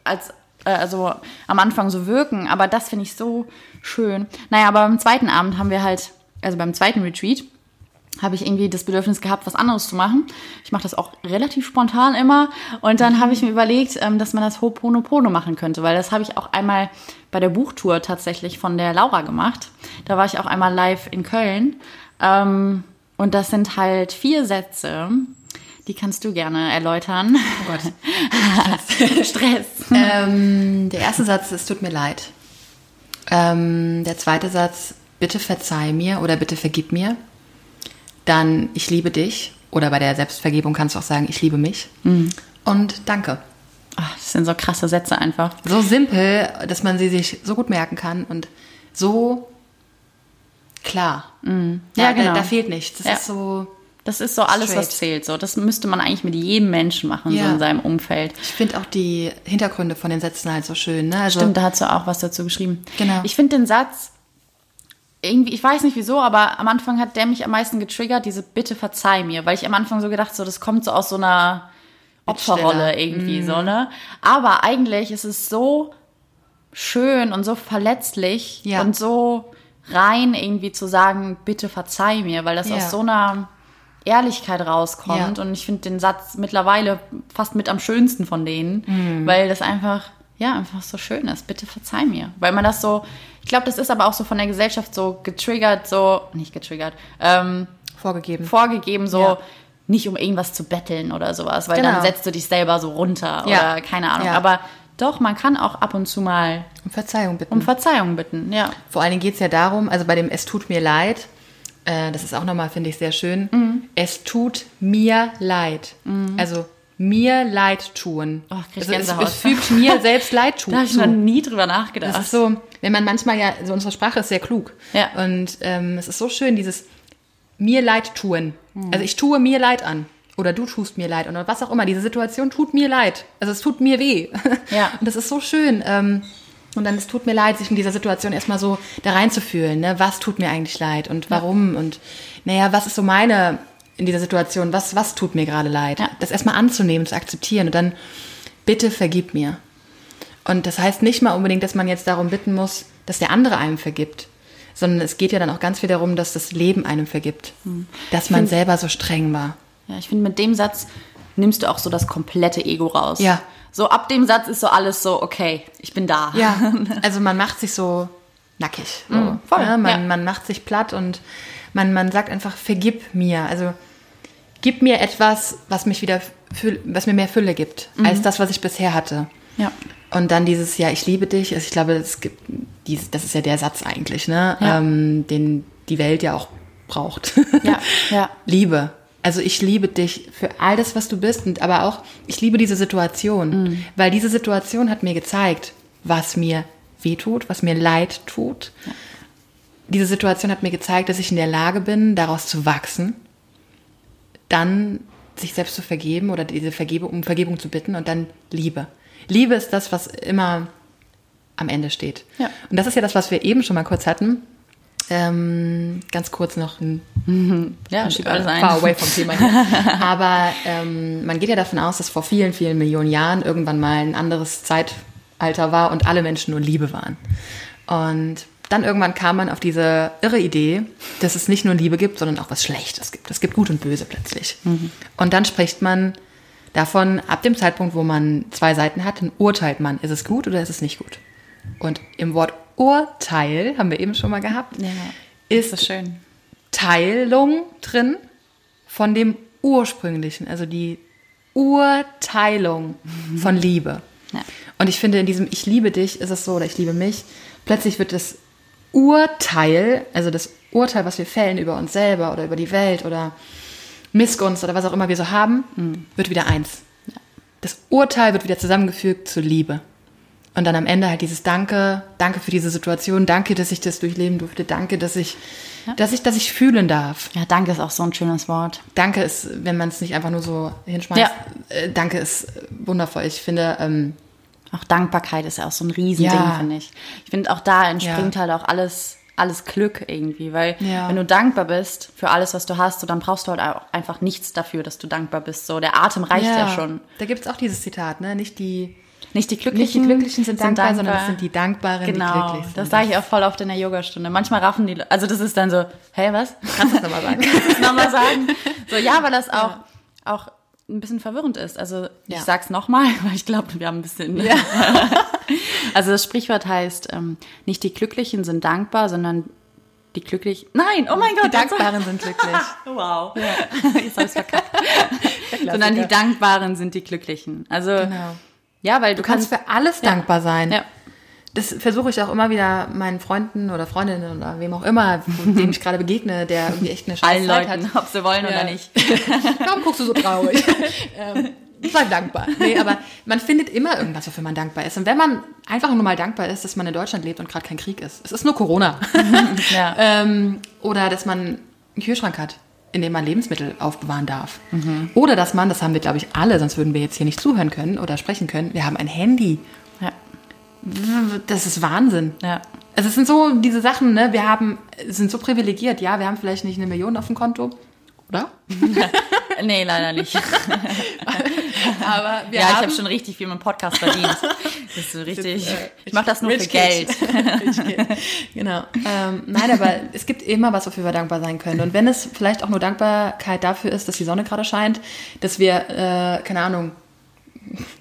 als äh, also am Anfang so wirken, aber das finde ich so schön. Naja, aber beim zweiten Abend haben wir halt, also beim zweiten Retreat, habe ich irgendwie das Bedürfnis gehabt, was anderes zu machen. Ich mache das auch relativ spontan immer. Und dann habe ich mir überlegt, ähm, dass man das Ho'oponopono machen könnte, weil das habe ich auch einmal bei der Buchtour tatsächlich von der Laura gemacht. Da war ich auch einmal live in Köln. Ähm, und das sind halt vier Sätze, die kannst du gerne erläutern. Oh Gott. Stress. ähm, der erste Satz, es tut mir leid. Ähm, der zweite Satz, bitte verzeih mir oder bitte vergib mir. Dann, ich liebe dich. Oder bei der Selbstvergebung kannst du auch sagen, ich liebe mich. Und danke. Ach, das sind so krasse Sätze einfach. So simpel, dass man sie sich so gut merken kann und so klar. Ja, Ja, genau. da, da fehlt nichts. Das Ja. ist so. Das ist so alles, was Straight. zählt. So, das müsste man eigentlich mit jedem Menschen machen, so Ja. in seinem Umfeld. Ich finde auch die Hintergründe von den Sätzen halt so schön. Ne? Also, Stimmt, da hast du auch was dazu geschrieben. Genau. Ich finde den Satz irgendwie, ich weiß nicht wieso, aber am Anfang hat der mich am meisten getriggert, diese Bitte verzeih mir, weil ich am Anfang so gedacht, so das kommt so aus so einer Opferrolle irgendwie so, ne? Aber eigentlich ist es so schön und so verletzlich Ja. und so rein irgendwie zu sagen, bitte verzeih mir, weil das Ja. aus so einer Ehrlichkeit rauskommt Ja. und ich finde den Satz mittlerweile fast mit am schönsten von denen, Mhm. weil das einfach ja einfach so schön ist. Bitte verzeih mir, weil man das so ich glaube, das ist aber auch so von der Gesellschaft so getriggert, so nicht getriggert, ähm, vorgegeben. vorgegeben, so Ja. nicht um irgendwas zu betteln oder sowas, weil Genau. dann setzt du dich selber so runter Ja. oder keine Ahnung. Ja. Aber doch, man kann auch ab und zu mal um Verzeihung bitten. um Verzeihung bitten, ja. Vor allen Dingen geht es ja darum, also bei dem Es tut mir leid, äh, das ist auch nochmal, finde ich, sehr schön. Mhm. Es tut mir leid. Also mir leid tun. Oh, also es, es fügt mir selbst leid tun. Da habe ich noch nie drüber nachgedacht. Das ist so, wenn man manchmal ja, so unsere Sprache ist sehr klug. Ja. Und ähm, es ist so schön, dieses mir leid tun. Hm. Also ich tue mir leid an. Oder du tust mir leid. Oder was auch immer. Diese Situation tut mir leid. Also es tut mir weh. Ja. Und das ist so schön. Ähm, und dann, es tut mir leid, sich in dieser Situation erstmal so da reinzufühlen. Ne? Was tut mir eigentlich leid und warum? Und naja, was ist so meine in dieser Situation? Was, was tut mir gerade leid? Ja. Das erstmal anzunehmen, zu akzeptieren und dann, bitte vergib mir. Und das heißt nicht mal unbedingt, dass man jetzt darum bitten muss, dass der andere einem vergibt, sondern es geht ja dann auch ganz viel darum, dass das Leben einem vergibt, dass man Hm. find- selber so streng war. Ja, ich finde, mit dem Satz nimmst du auch so das komplette Ego raus. Ja. So ab dem Satz ist so alles so, okay, ich bin da. Ja, also man macht sich so nackig. So. voll, ja, man, ja. man macht sich platt und man, man sagt einfach, vergib mir. Also gib mir etwas, was mich wieder, füll, was mir mehr Fülle gibt, als das, was ich bisher hatte. Ja. Und dann dieses, ja, ich liebe dich. Also ich glaube, es gibt, dies, das ist ja der Satz eigentlich, ne? Ja. Ähm, den die Welt ja auch braucht. Ja, ja. Liebe. Also ich liebe dich für all das, was du bist, und aber auch ich liebe diese Situation, Mhm. weil diese Situation hat mir gezeigt, was mir wehtut, was mir leid tut. Diese Situation hat mir gezeigt, dass ich in der Lage bin, daraus zu wachsen, dann sich selbst zu vergeben oder diese Vergebung, um Vergebung zu bitten und dann Liebe. Liebe ist das, was immer am Ende steht. Ja. Und das ist ja das, was wir eben schon mal kurz hatten. Ähm, ganz kurz noch ein Ja, schieb alles ein. far away vom Thema hier. Aber ähm, man geht ja davon aus, dass vor vielen, vielen Millionen Jahren irgendwann mal ein anderes Zeitalter war und alle Menschen nur Liebe waren. Und dann irgendwann kam man auf diese irre Idee, dass es nicht nur Liebe gibt, sondern auch was Schlechtes gibt. Es gibt Gut und Böse plötzlich. Und dann spricht man davon, ab dem Zeitpunkt, wo man zwei Seiten hat, dann urteilt man, ist es gut oder ist es nicht gut. Und im Wort Urteil, haben wir eben schon mal gehabt, Ja, ist Das ist schön. Teilung drin von dem ursprünglichen, also die Urteilung von Liebe. Ja. Und ich finde, in diesem Ich liebe dich ist es so, oder ich liebe mich, plötzlich wird das Urteil, also das Urteil, was wir fällen über uns selber oder über die Welt oder Missgunst oder was auch immer wir so haben, wird wieder eins. Das Urteil wird wieder zusammengefügt zur Liebe. Und dann am Ende halt dieses Danke, danke für diese Situation, danke, dass ich das durchleben durfte, danke, dass ich, dass ich, dass ich fühlen darf. Ja, danke ist auch so ein schönes Wort. Danke ist, wenn man es nicht einfach nur so hinschmeißt, Ja. äh, danke ist wundervoll. Ich finde, ähm, Auch Dankbarkeit ist ja auch so ein Riesending, Ja. finde ich. Ich finde, auch da entspringt Ja. halt auch alles, alles Glück irgendwie, weil Ja. wenn du dankbar bist für alles, was du hast, so, dann brauchst du halt auch einfach nichts dafür, dass du dankbar bist. So, der Atem reicht ja, schon. Da gibt es auch dieses Zitat, ne? Nicht die, Nicht die nicht Glücklichen, die Glücklichen sind dankbar, sondern es sind die Dankbaren, die Genau, glücklich sind. das sage ich auch voll oft in der Yogastunde. Manchmal raffen die, also das ist dann so, hä, was? Kannst du das nochmal sagen? nochmal sagen. So, ja, weil das auch, auch ein bisschen verwirrend ist. Also ich Ja. sag's nochmal, weil ich glaube, wir haben ein bisschen. also das Sprichwort heißt, ähm, nicht die Glücklichen sind dankbar, sondern die glücklich. Nein, oh mein Gott, Die Dankbaren sind glücklich. Wow. Jetzt hab ich's verkackt. sondern die Dankbaren sind die Glücklichen. Also Genau. ja, weil du, Du kannst für alles dankbar sein. Ja. Das versuche ich auch immer wieder meinen Freunden oder Freundinnen oder wem auch immer, dem ich gerade begegne, der irgendwie echt eine scheiß allen Zeit Leuten, hat. ob sie wollen Ja. oder nicht. Warum guckst du so traurig? ähm, sei dankbar. Nee, aber man findet immer irgendwas, wofür man dankbar ist. Und wenn man einfach nur mal dankbar ist, dass man in Deutschland lebt und gerade kein Krieg ist. Es ist nur Corona. Ja. ähm, oder dass man einen Kühlschrank hat, in dem man Lebensmittel aufbewahren darf. Oder dass man, das haben wir glaube ich alle, sonst würden wir jetzt hier nicht zuhören können oder sprechen können, wir haben ein Handy. Das ist Wahnsinn. Ja. Also es sind so diese Sachen, ne? Wir haben, sind so privilegiert. Ja, wir haben vielleicht nicht eine Million auf dem Konto, oder? Nee, leider nicht. Aber wir ja, ich haben habe schon richtig viel mit dem Podcast verdient. Das ist so richtig. äh, ich mache das nur Rich für. Geld. Genau. Ähm, nein, aber es gibt immer was, wofür wir dankbar sein können. Und wenn es vielleicht auch nur Dankbarkeit dafür ist, dass die Sonne gerade scheint, dass wir, äh, keine Ahnung,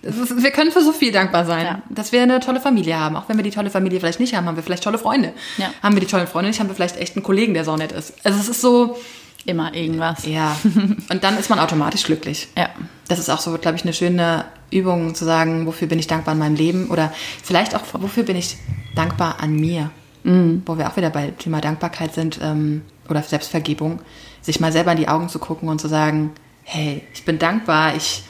ist, wir können für so viel dankbar sein, Ja. dass wir eine tolle Familie haben. Auch wenn wir die tolle Familie vielleicht nicht haben, haben wir vielleicht tolle Freunde. Ja. Haben wir die tollen Freunde nicht, haben wir vielleicht echt einen Kollegen, der so nett ist. Also es ist so, Immer irgendwas. ja. Und dann ist man automatisch glücklich. Ja. Das ist auch so, glaube ich, eine schöne Übung zu sagen, wofür bin ich dankbar in meinem Leben oder vielleicht auch, wofür bin ich dankbar an mir. Wo wir auch wieder bei Thema Dankbarkeit sind ähm, oder Selbstvergebung, sich mal selber in die Augen zu gucken und zu sagen, hey, ich bin dankbar, ich,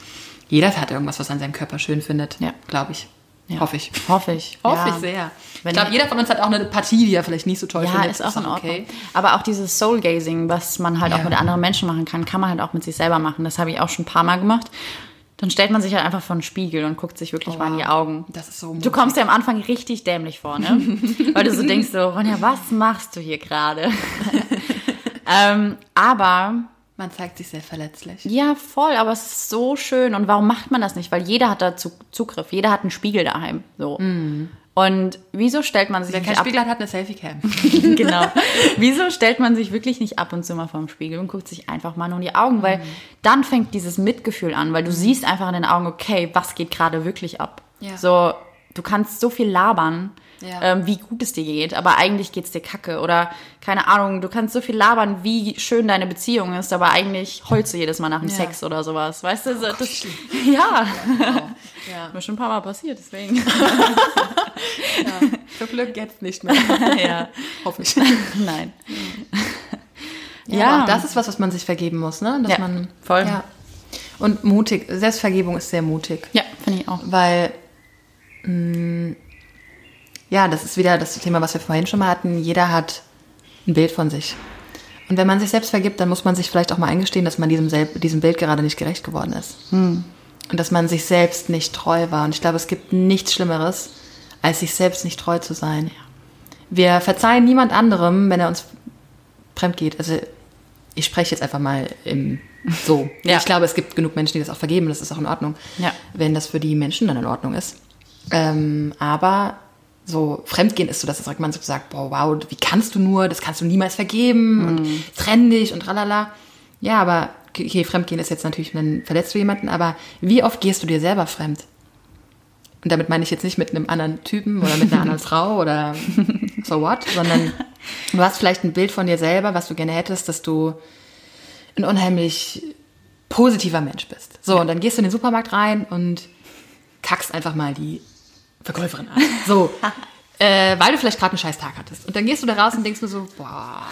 jeder hat irgendwas, was er an seinem Körper schön findet, Ja. glaube ich. Ja. Hoffe ich. Hoffe ich. Hoffe ja. ich sehr. Wenn ich glaube, jeder von uns hat auch eine Partie, die er vielleicht nicht so toll Ja, findet. ist auch in Ordnung. okay. Aber auch dieses Soul-Gazing, was man halt Ja. auch mit anderen Menschen machen kann, kann man halt auch mit sich selber machen. Das habe ich auch schon ein paar Mal gemacht. Dann stellt man sich halt einfach vor einen Spiegel und guckt sich wirklich Oh, mal in die wow. Augen. Das ist so Du mutig. kommst dir am Anfang richtig dämlich vor, ne? Weil du so denkst so, Ronja, was machst du hier gerade? ähm, aber Man zeigt sich sehr verletzlich. ja, voll, aber es ist so schön. Und warum macht man das nicht? Weil jeder hat dazu Zugriff. Jeder hat einen Spiegel daheim. So. Und wieso stellt man sich Wer nicht keinen ab Spiegel hat, hat eine Selfie-Cam. genau. Wieso stellt man sich wirklich nicht ab und zu mal vorm Spiegel und guckt sich einfach mal nur in die Augen? Weil dann fängt dieses Mitgefühl an, weil du siehst einfach in den Augen, okay, was geht gerade wirklich ab? Ja. So, du kannst so viel labern, Ja. ähm, wie gut es dir geht, aber eigentlich geht's dir kacke. Oder, keine Ahnung, du kannst so viel labern, wie schön deine Beziehung ist, aber eigentlich heulst du jedes Mal nach dem Ja. Oh Sex oder sowas. Weißt du, so, das, ja. Ja. Mir schon ein paar Mal passiert, deswegen. Zum Glück jetzt nicht mehr. ja. Hoffentlich. Nein. Ja, Ja. das ist was, was man sich vergeben muss, ne? Dass Ja, man, voll. Ja. Und mutig. Selbstvergebung ist sehr mutig. Ja, finde ich auch. Weil, mh, ja, das ist wieder das Thema, was wir vorhin schon mal hatten. Jeder hat ein Bild von sich. Und wenn man sich selbst vergibt, dann muss man sich vielleicht auch mal eingestehen, dass man diesem, Sel diesem Bild gerade nicht gerecht geworden ist. Und dass man sich selbst nicht treu war. Und ich glaube, es gibt nichts Schlimmeres, als sich selbst nicht treu zu sein. Wir verzeihen niemand anderem, wenn er uns fremd geht. Also ich spreche jetzt einfach mal im so. Ja. Ich glaube, es gibt genug Menschen, die das auch vergeben. Das ist auch in Ordnung, Ja. wenn das für die Menschen dann in Ordnung ist. Ähm, aber so Fremdgehen ist so, dass man so sagt, boah, wow, wie kannst du nur? Das kannst du niemals vergeben und trenn dich und tralala. Ja, aber okay, Fremdgehen ist jetzt natürlich, dann verletzt du jemanden, aber wie oft gehst du dir selber fremd? Und damit meine ich jetzt nicht mit einem anderen Typen oder mit einer anderen Frau oder so what, sondern du hast vielleicht ein Bild von dir selber, was du gerne hättest, dass du ein unheimlich positiver Mensch bist. So, und dann gehst du in den Supermarkt rein und kackst einfach mal die Verkäuferin an. So, äh, weil du vielleicht gerade einen scheiß Tag hattest. Und dann gehst du da raus und denkst nur so, boah,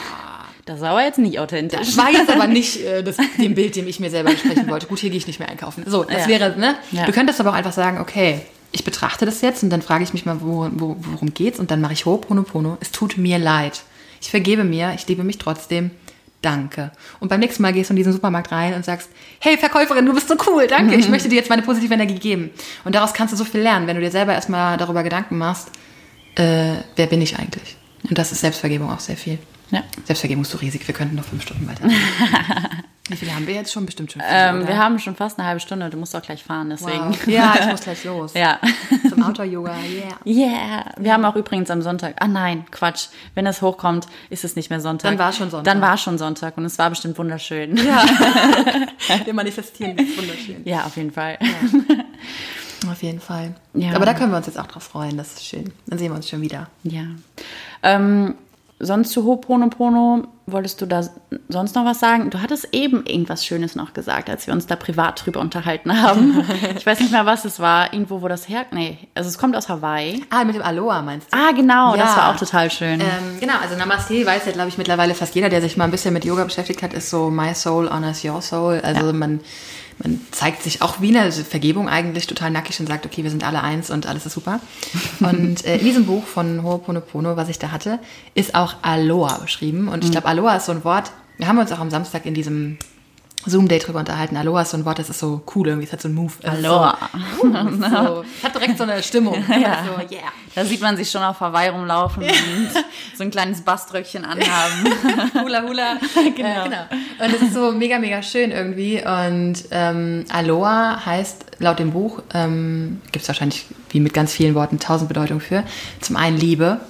Das war aber jetzt nicht authentisch. das war jetzt aber nicht äh, das, dem Bild, dem ich mir selber entsprechen wollte. Gut, hier gehe ich nicht mehr einkaufen. So, das Ja. wäre, ne? Ja. Du könntest aber auch einfach sagen, okay, ich betrachte das jetzt und dann frage ich mich mal, wo, wo, worum geht's und dann mache ich Ho'oponopono. Es tut mir leid. Ich vergebe mir, ich liebe mich trotzdem. Danke. Und beim nächsten Mal gehst du in diesen Supermarkt rein und sagst, hey Verkäuferin, du bist so cool, danke, ich möchte dir jetzt meine positive Energie geben. Und daraus kannst du so viel lernen, wenn du dir selber erstmal darüber Gedanken machst, äh, wer bin ich eigentlich? Und das ist Selbstvergebung auch sehr viel. Ja. Selbstvergebung ist so riesig, wir könnten noch fünf Stunden weiter. Wie viele haben wir jetzt schon? Bestimmt schon viele, Ähm, wir haben schon fast eine halbe Stunde. Du musst auch gleich fahren, deswegen. Wow. Ja, ich muss gleich los. Ja. Zum Outdoor-Yoga, yeah. Yeah. Wir haben auch übrigens am Sonntag. Ah nein, Quatsch. Wenn es hochkommt, ist es nicht mehr Sonntag. Dann war schon Sonntag. Dann war schon Sonntag und es war bestimmt wunderschön. Ja. Wir manifestieren, das ist wunderschön. Ja, auf jeden Fall. Auf jeden Fall. Ja. Aber da können wir uns jetzt auch drauf freuen, das ist schön. Dann sehen wir uns schon wieder. Ja. Ähm, sonst zu Ho'oponopono, wolltest du da sonst noch was sagen? Du hattest eben irgendwas Schönes noch gesagt, als wir uns da privat drüber unterhalten haben. ich weiß nicht mehr, was es war. Irgendwo, wo das her... Nee, also es kommt aus Hawaii. Ah, mit dem Aloha meinst du? Ah, genau, das Ja. war auch total schön. Ähm, genau, also Namaste weiß ja, glaube ich, mittlerweile fast jeder, der sich mal ein bisschen mit Yoga beschäftigt hat, ist so My Soul honors your soul. Also man, man zeigt sich auch wie eine Vergebung eigentlich total nackig und sagt, okay, wir sind alle eins und alles ist super. Und äh, in diesem Buch von Ho'oponopono, was ich da hatte, ist auch Aloha beschrieben. Und ich glaube, Aloha ist so ein Wort, wir haben uns auch am Samstag in diesem Zoom-Day drüber unterhalten. Aloha ist so ein Wort, das ist so cool irgendwie, es hat so einen Move. Aloha. So, so, hat direkt so eine Stimmung. Ja. So, yeah. Da sieht man sich schon auf Hawaii rumlaufen und so ein kleines Baströckchen anhaben. Hula Hula. genau. Äh, genau. Und es ist so mega, mega schön irgendwie. Und ähm, Aloha heißt laut dem Buch, ähm, gibt es wahrscheinlich wie mit ganz vielen Worten tausend Bedeutungen für, zum einen Liebe,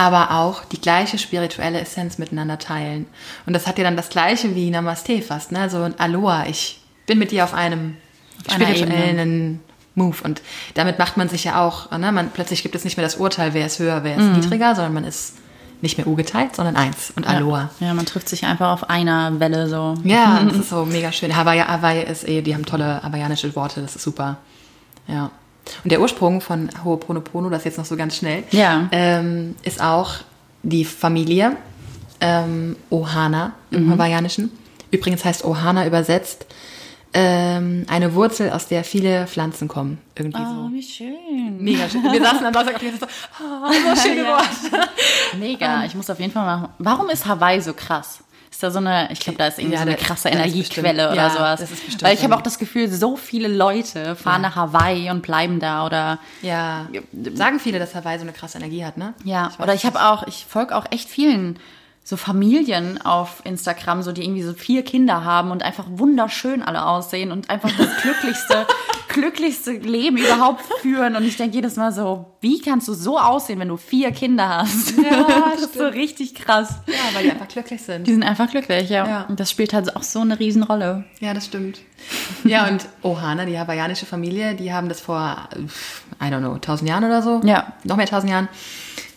aber auch die gleiche spirituelle Essenz miteinander teilen. Und das hat ja dann das gleiche wie Namaste fast, ne? So ein Aloha, ich bin mit dir auf einem einer spirituellen Move. Und damit macht man sich ja auch, ne? man, plötzlich gibt es nicht mehr das Urteil, wer ist höher, wer ist niedriger, sondern man ist nicht mehr U-geteilt, sondern eins und Aloha. Ja. ja, man trifft sich einfach auf einer Welle so. Ja, das ist so mega schön. Hawaii, Hawaii ist eh, die haben tolle hawaiianische Worte, das ist super. Ja. Und der Ursprung von Ho'oponopono, das jetzt noch so ganz schnell, Ja. ähm, ist auch die Familie ähm, Ohana im Hawaiianischen. Übrigens heißt Ohana übersetzt ähm, eine Wurzel, aus der viele Pflanzen kommen. Irgendwie Oh, so. wie schön. Mega schön. Wir saßen am Donnerstag auf jeden Fall so, oh, so schöne Ja. Worte. Mega. Ich muss auf jeden Fall machen. Warum ist Hawaii so krass? Ist da so eine, ich glaube, da ist irgendwie Ja, so eine krasse Energiequelle bestimmt- oder ja, sowas. das ist bestimmt Weil ich habe auch das Gefühl, so viele Leute fahren nach Hawaii und bleiben da oder Ja, sagen viele, dass Hawaii so eine krasse Energie hat, ne? Ja, weiß oder ich habe auch, ich folge auch echt vielen so Familien auf Instagram, so die irgendwie so vier Kinder haben und einfach wunderschön alle aussehen und einfach das glücklichste, glücklichste Leben überhaupt führen. Und ich denke jedes Mal so, wie kannst du so aussehen, wenn du vier Kinder hast? Ja, das ist so richtig krass. Ja, weil die einfach glücklich sind. Die sind einfach glücklich, ja. Ja. Und das spielt halt auch so eine Riesenrolle. Ja, das stimmt. Ja, und Ohana, die hawaiianische Familie, die haben das vor, I don't know, tausend Jahren oder so. Ja. Noch mehr tausend Jahren.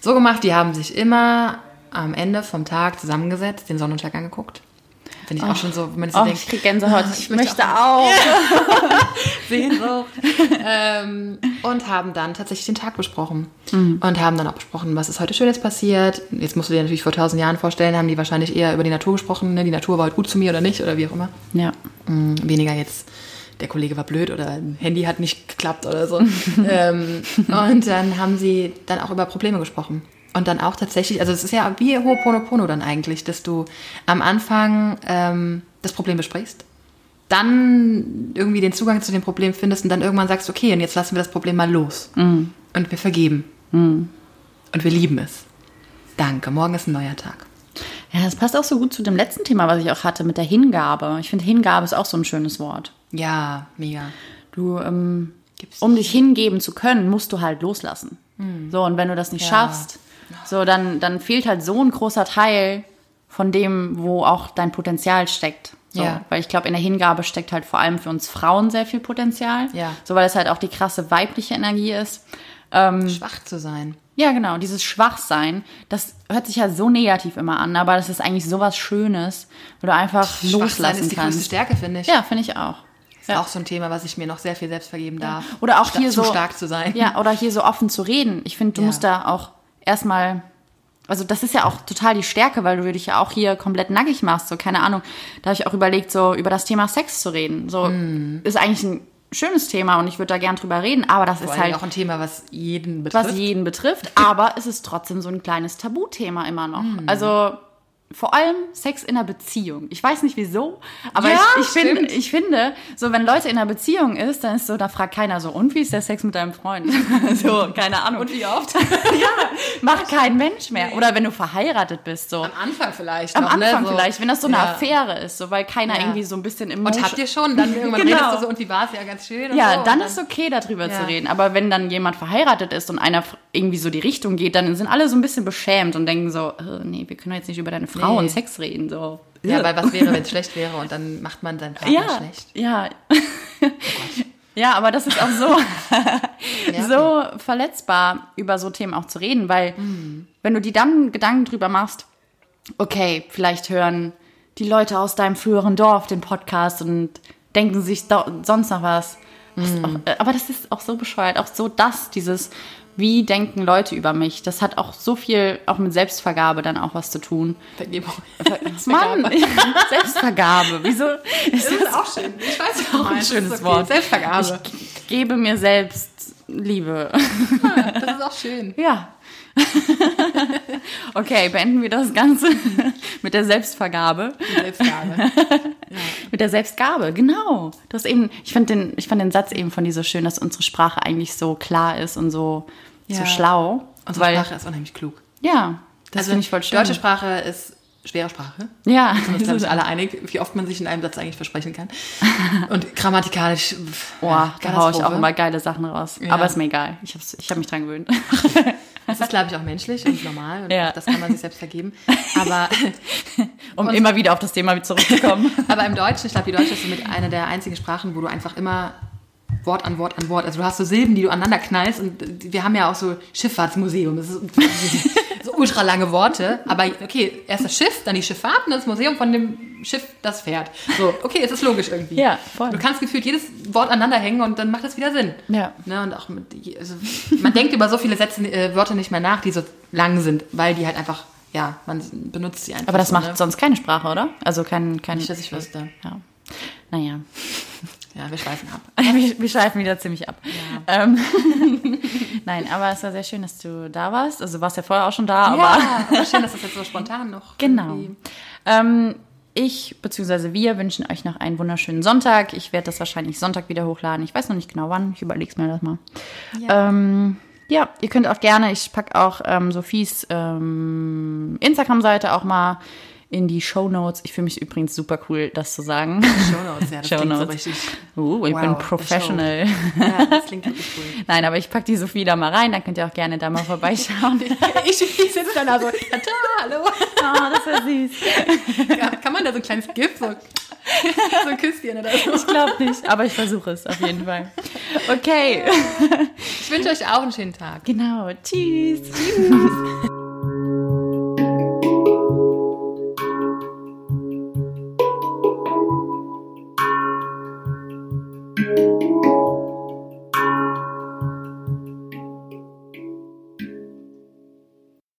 So gemacht, die haben sich immer am Ende vom Tag zusammengesetzt, den Sonnenuntergang angeguckt. Finde ich auch schon so, wenn man so Oh, denkt, ich krieg Gänsehaut. ah, Ich, möchte auch. Sehnsucht. ähm, und haben dann tatsächlich den Tag besprochen. Mhm. Und haben dann auch besprochen, was ist heute Schönes passiert. Jetzt musst du dir natürlich vor tausend Jahren vorstellen, haben die wahrscheinlich eher über die Natur gesprochen. Ne? Die Natur war heute gut zu mir oder nicht oder wie auch immer. Ja. Mm, weniger jetzt, der Kollege war blöd oder ein Handy hat nicht geklappt oder so. ähm, und dann haben sie dann auch über Probleme gesprochen. Und dann auch tatsächlich, also es ist ja wie Ho'oponopono dann eigentlich, dass du am Anfang ähm, das Problem besprichst, dann irgendwie den Zugang zu dem Problem findest und dann irgendwann sagst, okay, und jetzt lassen wir das Problem mal los. Und wir vergeben. Und wir lieben es. Danke, morgen ist ein neuer Tag. Ja, das passt auch so gut zu dem letzten Thema, was ich auch hatte mit der Hingabe. Ich finde, Hingabe ist auch so ein schönes Wort. Ja, mega. Du, ähm, um dich hingeben zu können, musst du halt loslassen. So, und wenn du das nicht Ja. schaffst, so, dann, dann fehlt halt so ein großer Teil von dem, wo auch dein Potenzial steckt. So, Ja. Weil ich glaube, in der Hingabe steckt halt vor allem für uns Frauen sehr viel Potenzial. Ja. So, weil es halt auch die krasse weibliche Energie ist. Ähm, Schwach zu sein. Ja, genau. Dieses Schwachsein, das hört sich ja so negativ immer an, aber das ist eigentlich sowas Schönes, wo du einfach Schwachsein loslassen ist die größte kannst. Stärke, finde ich. Ja, finde ich auch. Ist auch so ein Thema, was ich mir noch sehr viel selbst vergeben darf. Oder auch Statt hier zu so stark zu sein. Ja, oder hier so offen zu reden. Ich finde, du Ja. musst da auch erstmal also das ist ja auch total die Stärke, weil du dich ja auch hier komplett nackig machst. So, keine Ahnung. Da habe ich auch überlegt, so über das Thema Sex zu reden. So Mhm. ist eigentlich ein schönes Thema und ich würde da gern drüber reden, aber das Vor ist halt auch ein Thema, was jeden betrifft. was jeden betrifft, aber es ist trotzdem so ein kleines Tabuthema immer noch. Mhm. Also vor allem Sex in einer Beziehung. Ich weiß nicht wieso, aber Ja, ich, ich, find, ich finde, so wenn Leute in einer Beziehung ist, dann ist so, da fragt keiner so, und wie ist der Sex mit deinem Freund? so, keine Ahnung. Und wie oft? ja, macht kein Mensch mehr. Oder wenn du verheiratet bist, so. Am Anfang vielleicht. Am noch, ne? Anfang So. vielleicht, wenn das so eine Ja. Affäre ist, so weil keiner Ja. irgendwie so ein bisschen im Und habt ihr schon? Dann irgendwann Genau. redest du so, und wie war es? Ja, ganz schön. Ja, so. dann und ist okay, darüber zu reden. Aber wenn dann jemand verheiratet ist und einer irgendwie so die Richtung geht, dann sind alle so ein bisschen beschämt und denken so, äh, nee, wir können jetzt nicht über deine Frau Nee. und Sex reden. So. Ja, weil was wäre, wenn es schlecht wäre und dann macht man seinen Partner ja, schlecht. ja. ja, aber das ist auch so, so verletzbar, über so Themen auch zu reden, weil Mhm. wenn du dir dann Gedanken drüber machst, okay, vielleicht hören die Leute aus deinem früheren Dorf den Podcast und denken sich sonst noch was. Mhm. auch, äh, aber das ist auch so bescheuert, auch so das, dieses, wie denken Leute über mich, das hat auch so viel, auch mit Selbstvergabe dann auch was zu tun. Vergebung. Mann, Selbstvergabe, wieso? Ist Das ist auch schön. Ich weiß auch ein schönes Wort. Selbstvergabe. Ich gebe mir selbst Liebe. Das ist auch schön. Ja. okay, beenden wir das Ganze mit der Selbstvergabe. Die Selbstgabe. Mit der Selbstgabe, genau. Du hast eben, ich fand den, ich fand den Satz eben von dir so schön, dass unsere Sprache eigentlich so klar ist und so, so Ja. schlau. Unsere weil, Sprache ist unheimlich klug. Ja, das finde ich voll schön. Deutsche Sprache ist schwere Sprache. ja, Wir sind uns alle einig, wie oft man sich in einem Satz eigentlich versprechen kann. Und grammatikalisch. Boah, da haue ich auch immer geile Sachen raus. Ja. Aber ist mir egal. Ich habe ich hab mich dran gewöhnt. Das ist, glaube ich, auch menschlich und normal. Und Ja. das kann man sich selbst vergeben. Aber, Um immer wieder auf das Thema zurückzukommen. aber im Deutschen, ich glaube, die Deutsche ist so mit einer der einzigen Sprachen, wo du einfach immer Wort an Wort an Wort, also du hast so Silben, die du aneinander knallst und wir haben ja auch so Schifffahrtsmuseum, das ist so ultra lange Worte, aber okay, erst das Schiff, dann die Schifffahrt und dann das Museum von dem Schiff, das fährt. So, okay, es ist logisch irgendwie. Ja, voll. Du kannst gefühlt jedes Wort aneinander hängen und dann macht es wieder Sinn. Ja. Ne, und auch mit, also, man denkt über so viele Sätze, äh, Wörter nicht mehr nach, die so lang sind, weil die halt einfach, ja, man benutzt sie einfach. Aber das so, macht ne? sonst keine Sprache, oder? Also kein, kein Nicht, dass ich wüsste. Ja. Naja. Ja, wir schweifen ab. Wir, wir schweifen wieder ziemlich ab. Ähm, Nein, aber es war sehr schön, dass du da warst. Also du warst ja vorher auch schon da, aber Ja, aber schön, dass das jetzt so spontan noch. Genau. Ähm, ich bzw. wir wünschen euch noch einen wunderschönen Sonntag. Ich werde das wahrscheinlich Sonntag wieder hochladen. Ich weiß noch nicht genau wann. Ich überlege mir das mal. Ja. Ähm, ja, ihr könnt auch gerne, ich packe auch ähm, Sophies ähm, Instagram-Seite auch mal in die Show Notes. Ich fühle mich übrigens super cool, das zu sagen. Shownotes, ja, das Show klingt so Notes. richtig. Uh, ich Wow, bin professional. Ja, das klingt wirklich cool. Nein, aber ich packe die Sophie da mal rein, dann könnt ihr auch gerne da mal vorbeischauen. Ich, ich sitze dann da so, Tata, hallo. oh, das wäre süß. Ja, kann man da so ein kleines Gift, so, so ein Küsschen oder so? Ich glaube nicht, aber ich versuche es auf jeden Fall. Okay. Ich wünsche euch auch einen schönen Tag. Genau. Tschüss. Tschüss.